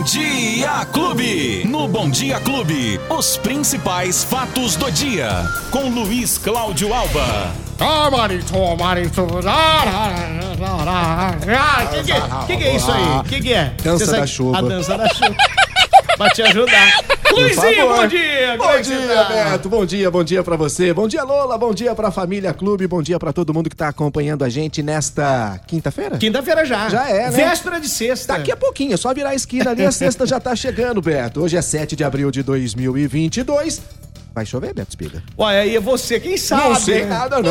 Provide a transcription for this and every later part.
Bom Dia Clube. No Bom Dia Clube, os principais fatos do dia. Com Luiz Cláudio Alba. Que que, é- que que é isso aí? Que que é? Dança da chuva. A dança da chuva. Pra te ajudar. Luizinho, bom dia! Bom é dia, tá? Beto. Bom dia, bom dia pra você. Bom dia, Lola. Bom dia pra família Clube. Bom dia pra todo mundo que tá acompanhando a gente nesta quinta-feira. Quinta-feira já. Já é, né? Véspera de sexta. Daqui a pouquinho, é só virar a esquina ali, a sexta já tá chegando, Beto. Hoje é 7 de abril de 2022. Vai chover, Beto Espiga? Ué, aí é você, quem sabe? Não sei né? nada, não.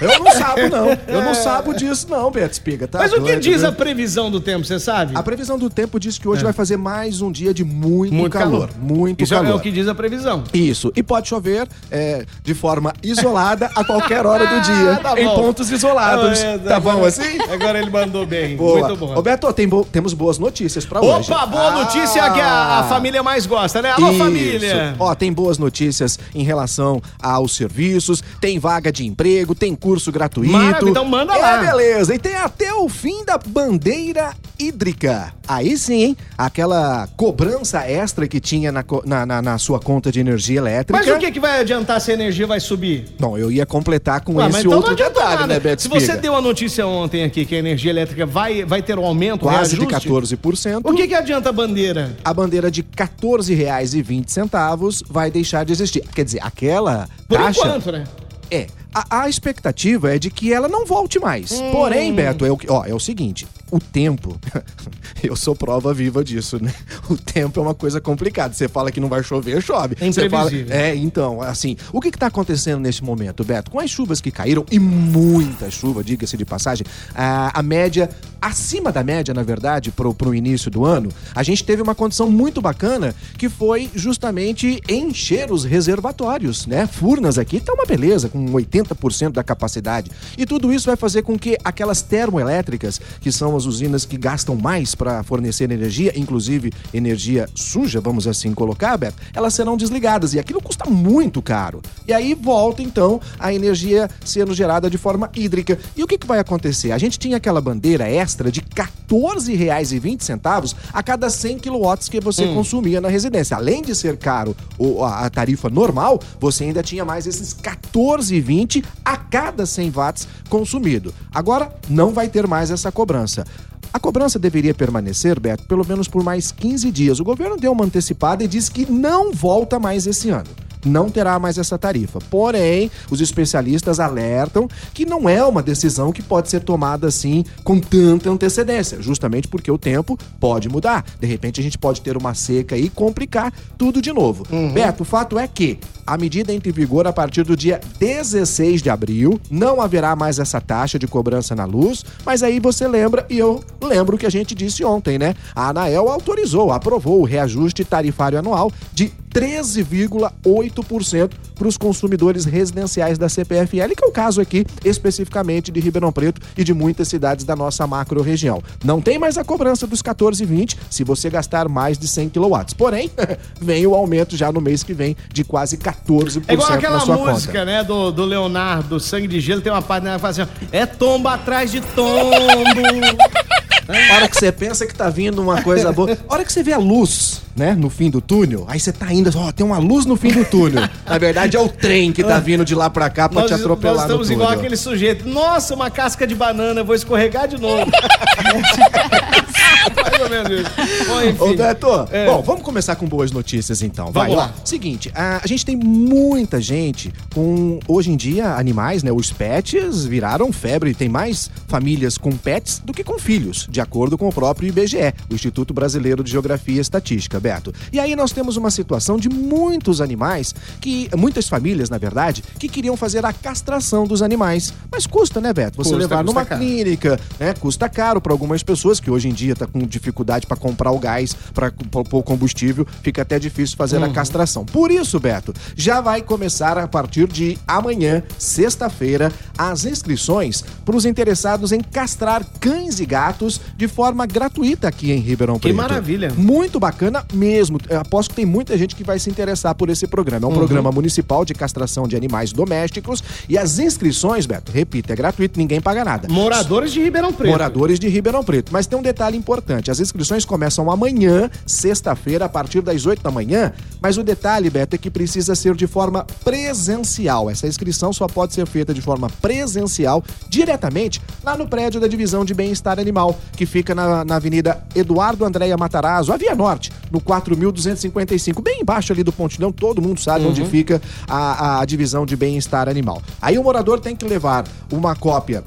Eu, eu não sabo, não. Eu não sabo disso, não, Beto Espiga. Tá Mas o que doido, diz viu? a previsão do tempo, você sabe? A previsão do tempo diz que hoje vai fazer mais um dia de muito, É. Muito calor. calor. Muito Isso é calor. o que diz a previsão. Isso. E pode chover é, de forma isolada a qualquer hora do dia. Ah, tá em pontos isolados. Ah, é, tá bom assim? Agora ele mandou bem. Boa. Muito bom. Ô, Beto, tem bo- temos boas notícias pra hoje. Opa, boa Ah! notícia que a, a família mais gosta, né? Alô, Isso. família! Ó, tem boas notícias em relação aos serviços, tem vaga de emprego, tem curso gratuito. Maravilha, então manda é, lá. beleza. E tem até o fim da bandeira hídrica. Aí sim, hein? Aquela cobrança extra que tinha na, na, na- na sua conta de energia elétrica. Mas o que, que vai adiantar se a energia vai subir? Bom, eu ia completar com mas esse então outro não detalhe, né, Beto Se você deu a notícia ontem aqui que a energia elétrica vai, vai ter um aumento, Quase de reajuste, 14%. O que, que adianta a bandeira? a bandeira de R$ 14,20 vai deixar de existir. Quer dizer, aquela Por taxa... enquanto, né? É. A, a expectativa é de que ela não volte mais. Hum. Porém, Beto, é o, que- ó, é o seguinte: o tempo. eu sou prova viva disso, né? O tempo é uma coisa complicada. Você fala que não vai chover, chove. É Você fala, é, então, assim, o que, que tá acontecendo nesse momento, Beto? Com as chuvas que caíram, e muita chuva, diga-se de passagem, a, a média, acima da média, na verdade, pro, pro início do ano, a gente teve uma condição muito bacana que foi justamente encher os reservatórios, né? Furnas aqui tá uma beleza, com 80% da capacidade. E tudo isso vai fazer com que aquelas termoelétricas, que são as usinas que gastam mais para fornecer energia, inclusive energia suja, vamos assim colocar, Beto, elas serão desligadas e aquilo custa muito caro. E aí volta então a energia sendo gerada de forma hídrica. E o que, que vai acontecer? A gente tinha aquela bandeira extra de R$ 14,20 a cada 100 quilowatts que você consumia na residência. Além de ser caro a, tarifa normal, você ainda tinha mais esses 14,20 a cada 100 watts consumido. Agora não vai ter mais essa cobrança. A cobrança deveria permanecer, Beto, pelo menos por mais 15 dias. O governo deu uma antecipada e disse que não volta mais esse ano. Não terá mais essa tarifa. Porém, os especialistas alertam que não é uma decisão que pode ser tomada assim com tanta antecedência, justamente porque o tempo pode mudar. De repente, a gente pode ter uma seca e complicar tudo de novo. Beto, o fato é que a medida entra em vigor a partir do dia 16 de abril. Não haverá mais essa taxa de cobrança na luz, mas aí você lembra, e eu lembro o que a gente disse ontem, né? A Anael autorizou, aprovou o reajuste tarifário anual de 13,8% para os consumidores residenciais da CPFL, que é o caso aqui especificamente de Ribeirão Preto e de muitas cidades da nossa macro-região. Não tem mais a cobrança dos 14,20 se você gastar mais de 100 kW. Porém, vem o aumento já no mês que vem de quase 14% É igual na aquela sua música, conta. né, do, do Leonardo, do Sangue de Gelo, tem uma parte né, que fala assim, ó, é tombo atrás de tombo. A hora que você pensa que tá vindo uma coisa boa, a hora que você vê a luz, né, no fim do túnel, aí você tá indo, ó, tem uma luz no fim do túnel. Na verdade é o trem que tá vindo de lá pra cá pra nós, te atropelar nós estamos no túnel. igual aquele sujeito. Nossa, uma casca de banana, eu vou escorregar de novo. Mais ou menos isso. Bom, enfim. Ô, Beto, É. bom, vamos começar com boas notícias então. Vai Vamos lá. Seguinte, a, a gente tem muita gente com, hoje em dia, animais, né? Os pets viraram febre. Tem mais famílias com pets do que com filhos, de acordo com o próprio IBGE, o Instituto Brasileiro de Geografia e Estatística, Beto. E aí nós temos uma situação de muitos animais, que muitas famílias, na verdade, que queriam fazer a castração dos animais. Mas custa, né, Beto? Você Custa, levar custa numa caro. clínica, né? Custa caro para algumas pessoas que hoje em dia tá com dificuldade para comprar o gás, para pôr o combustível, fica até difícil fazer a castração. Por isso, Beto, já vai começar a partir de amanhã, sexta-feira, as inscrições para os interessados em castrar cães e gatos de forma gratuita aqui em Ribeirão Que Preto. maravilha. Muito bacana mesmo. Eu aposto que tem muita gente que vai se interessar por esse programa. É um programa municipal de castração de animais domésticos e as inscrições, Beto, repito, é gratuito, ninguém paga nada. Moradores de Ribeirão Preto. Moradores de Ribeirão Preto. Mas tem um detalhe importante: as inscrições começam amanhã, sexta-feira, a partir das 8 da manhã. Mas o detalhe, Beto, é que precisa ser de forma presencial. Essa inscrição só pode ser feita de forma presencial, diretamente lá no prédio da Divisão de Bem-Estar Animal, que fica na, na Avenida Eduardo Andréia Matarazzo, a Via Norte, no 4255, bem embaixo ali do Pontilhão, todo mundo sabe onde fica a, a divisão de bem-estar animal. Aí o morador tem que levar uma cópia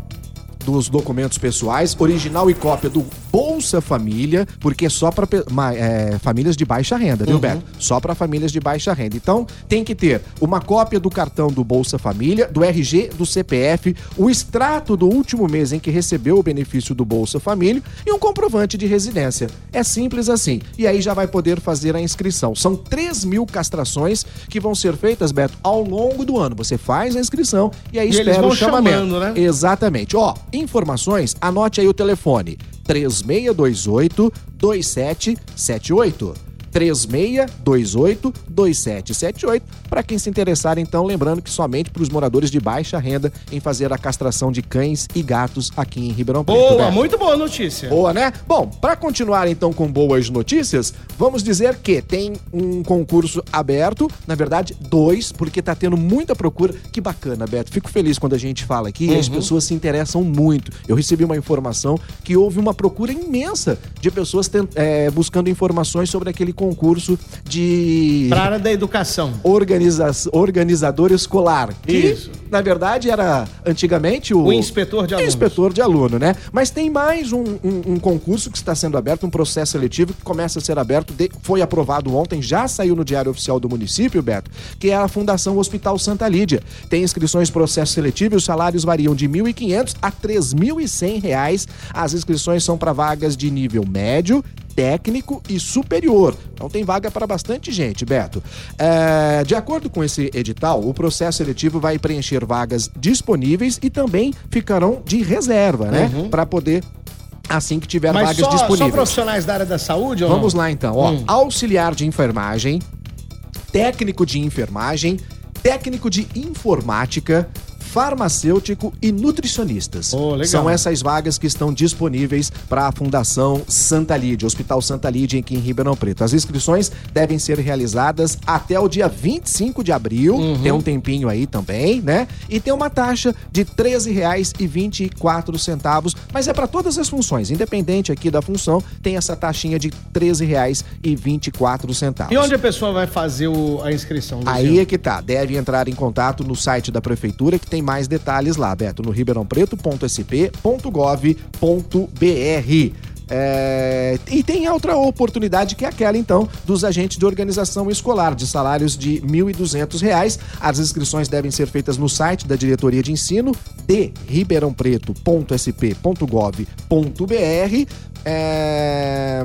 dos documentos pessoais, original e cópia do Bolsa Família, porque é só para é, famílias de baixa renda, viu, Uhum. Beto? Só para famílias de baixa renda. Então, tem que ter uma cópia do cartão do Bolsa Família, do RG, do CPF, o extrato do último mês em que recebeu o benefício do Bolsa Família e um comprovante de residência. É simples assim. E aí já vai poder fazer a inscrição. São 3 mil castrações que vão ser feitas, Beto, ao longo do ano. Você faz a inscrição e aí E espera o chamamento. chamando, né? Exatamente. Ó, informações, anote aí o telefone: 3628 2778. 3628 2778. Para quem se interessar, então, lembrando que somente para os moradores de baixa renda em fazer a castração de cães e gatos aqui em Ribeirão Preto. Boa, Beto. muito boa notícia. Boa, né? Bom, para continuar então com boas notícias, vamos dizer que tem um concurso aberto, na verdade, dois, porque tá tendo muita procura. Que bacana, Beto. Fico feliz quando a gente fala aqui e as pessoas se interessam muito. Eu recebi uma informação que houve uma procura imensa de pessoas é, buscando informações sobre aquele concurso de Pra área da educação. organiza organizador escolar. Que, Isso. na verdade, era antigamente o, O inspetor de alunos. Inspetor de aluno, né? Mas tem mais um, um- um concurso que está sendo aberto, um processo seletivo que começa a ser aberto, de- foi aprovado ontem, já saiu no Diário Oficial do município, Beto, que é a Fundação Hospital Santa Lídia. Tem inscrições processo seletivo e os salários variam de R$ 1.500 a 3.100 reais. As inscrições são para vagas de nível médio, técnico e superior. Então tem vaga para bastante gente, Beto. É, de acordo com esse edital, o processo seletivo vai preencher vagas disponíveis e também ficarão de reserva, né? Para poder assim que tiver Mas vagas só, só disponíveis. profissionais da área da saúde? Vamos lá então, ó. Hum. Auxiliar de enfermagem, técnico de enfermagem, técnico de informática, farmacêutico e nutricionistas. Oh. São essas vagas que estão disponíveis para a Fundação Santa Lídia, Hospital Santa Lídia aqui em Ribeirão Preto. As inscrições devem ser realizadas até o dia 25 de abril, Uhum. tem um tempinho aí também, né? E tem uma taxa de R$ 13,24, mas é para todas as funções, independente aqui da função, tem essa taxinha de R$ 13,24. E onde a pessoa vai fazer o- a inscrição? Aí é que tá. Deve entrar em contato no site da prefeitura que tem mais detalhes lá, Beto, no ribeirãopreto.sp.gov.br. É, e tem outra oportunidade que é aquela, então, dos agentes de organização escolar, de salários de R$ 1.200. As inscrições devem ser feitas no site da Diretoria de Ensino de ribeirãopreto.sp.gov.br. É,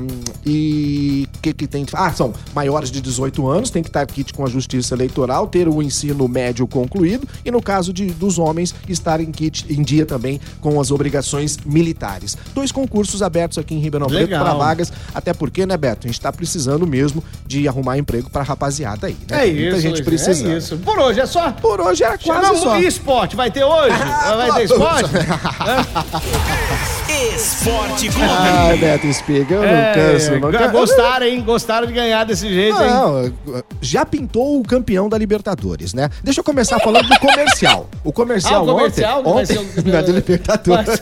que, que tem? Ah, são maiores de 18 anos, tem que estar kit com a Justiça Eleitoral, ter o ensino médio concluído e, no caso de, dos homens, estar em kit em dia também com as obrigações militares. Dois concursos abertos aqui em Ribeirão Preto para vagas, até porque, né, Beto? A gente está precisando mesmo de arrumar emprego para rapaziada aí, né? É Muita isso, gente Luiz, precisando. É isso. Por hoje é só. Por hoje era quase Chegamos- só. Esporte? Vai ter hoje? vai ter esporte? Esporte Clube. Ai, Beto Espiga, eu não É, canso. Não canso. gostaram, hein? Gostaram de ganhar desse jeito, hein? Não, já pintou o campeão da Libertadores, né? Deixa eu começar falando do comercial. O comercial, Ah, o comercial ontem, ontem não é do Libertadores.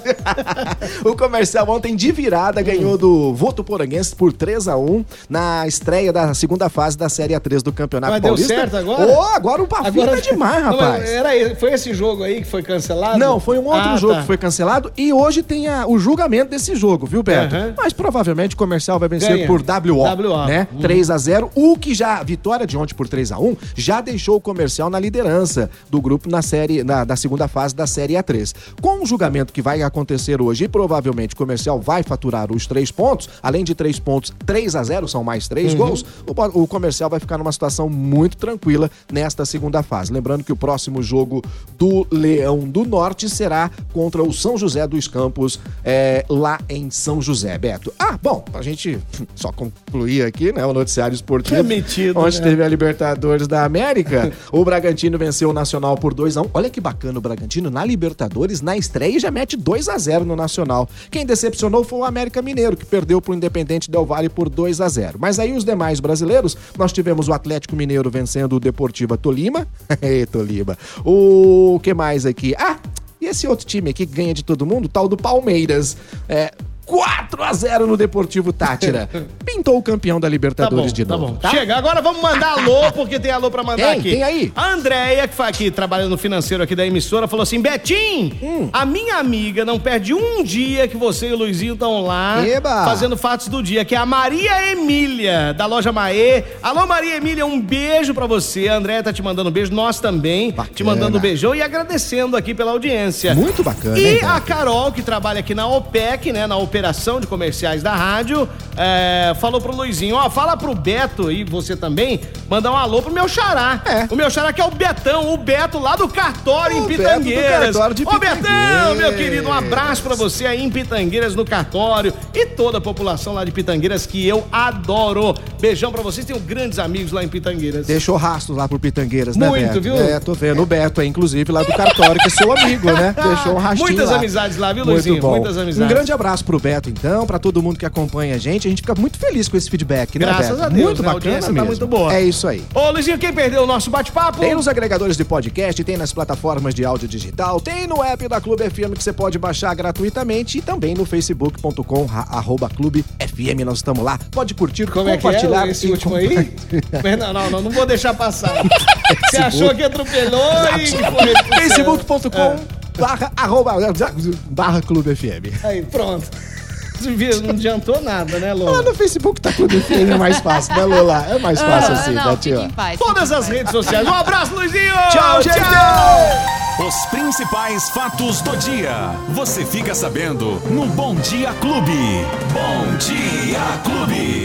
o comercial ontem de virada ganhou do Votuporanguense por 3 a 1 na estreia da segunda fase da Série A3 do Campeonato Mas deu Paulista. certo agora? Ô, agora o Bafinho tá demais, Não, mas rapaz. Era, esse- foi esse jogo aí que foi cancelado? Não, foi um outro Ah, jogo tá. que foi cancelado e hoje tem a- o julgamento desse jogo, viu, Beto? Aham. Mas provavelmente o comercial vai vencer Ganha. por WO, WO. né? Uhum. 3 a 0 o que já, a vitória de ontem por 3 a 1 já deixou o comercial na liderança do grupo na série, na, da segunda fase da Série A3. Com o julgamento que vai acontecer hoje e provavelmente o comercial vai faturar os três pontos, além de três pontos, 3 a 0 são mais três Uhum. gols, o, o comercial vai ficar numa situação muito tranquila nesta segunda fase. Lembrando que o próximo jogo do Leão do Norte será contra o São José dos Campos é, lá em São José, Beto. Ah, bom, a gente só concluir aqui, né, o noticiário esportivo. É metido, Onde né? teve a Libertadores da América. o Bragantino venceu o Nacional por 2x1. Olha que bacana o Bragantino na Libertadores, na estreia, já mete 2 a 0 no Nacional. Quem decepcionou foi o América Mineiro, que perdeu pro Independente Del Valle por 2 a 0 Mas aí os demais brasileiros, nós tivemos o Atlético Mineiro vencendo o Deportiva Tolima. Ei, Tolima. O que mais aqui? Ah, esse outro time aqui que ganha de todo mundo, tal do Palmeiras. É. 4 a 0 no Deportivo Tátira. Pintou o campeão da Tá bom, Libertadores de tá novo. bom. Chega, agora vamos mandar alô, porque tem alô pra mandar Tem, aqui. tem aí. A Andréia, que foi aqui trabalhando no financeiro aqui da emissora, falou assim: Betim, Hum. a minha amiga não perde um dia que você e o Luizinho estão lá Eba. fazendo fatos do dia, que é a Maria Emília, da loja Maê. Alô, Maria Emília, um beijo pra você. A Andréia tá te mandando um beijo, nós também. Bacana. Te mandando um beijão e agradecendo aqui pela audiência. Muito bacana, E a? Carol, que trabalha aqui na OPEC, né, na Operação de Comerciais da Rádio, é, falou pro Luizinho, ó, fala pro Beto e você também, mandar um alô pro meu xará. É. O meu xará que é o Betão, o Beto lá do cartório O em Beto do Pitangueiras. cartório de Ô Betão, Pitangueiras. meu querido, um abraço pra você aí em Pitangueiras, no cartório e toda a população lá de Pitangueiras que eu adoro. Beijão pra vocês, tenho grandes amigos lá em Pitangueiras. Deixou rastros lá por Pitangueiras, né, Muito, Beto? viu? É, tô vendo. O Beto, é, inclusive, lá do cartório, que é seu amigo, né? Deixou um rastinho Muitas lá. amizades lá, viu, Muito Luizinho? bom. Muitas amizades. Um grande abraço pro Beto, então, pra todo mundo que acompanha a gente. A gente fica muito feliz com esse feedback, né, Graças Beto? a Deus, Muito né? Bacana tá mesmo. muito boa. É isso aí. Ô, Luizinho, quem perdeu o nosso bate-papo? Tem nos agregadores de podcast, tem nas plataformas de áudio digital, tem no app da Clube FM que você pode baixar gratuitamente e também no facebook.com arroba Clube FM. Nós estamos lá. Pode curtir, Como é que compartilhar. é esse último aí? não, não, não, não vou deixar passar. Você achou que atropelou e facebook.com barra, arroba, barra Clube FM. Aí, pronto. Não adiantou nada, né, Lola? no Facebook tá Clube FM, é mais fácil, né, Lola? É mais fácil Ah, assim, não, né, fique tio? paz. Todas as redes sociais. Um abraço, Luizinho! Tchau, gente! Os principais fatos do dia. Você fica sabendo no Bom Dia Clube. Bom Dia Clube.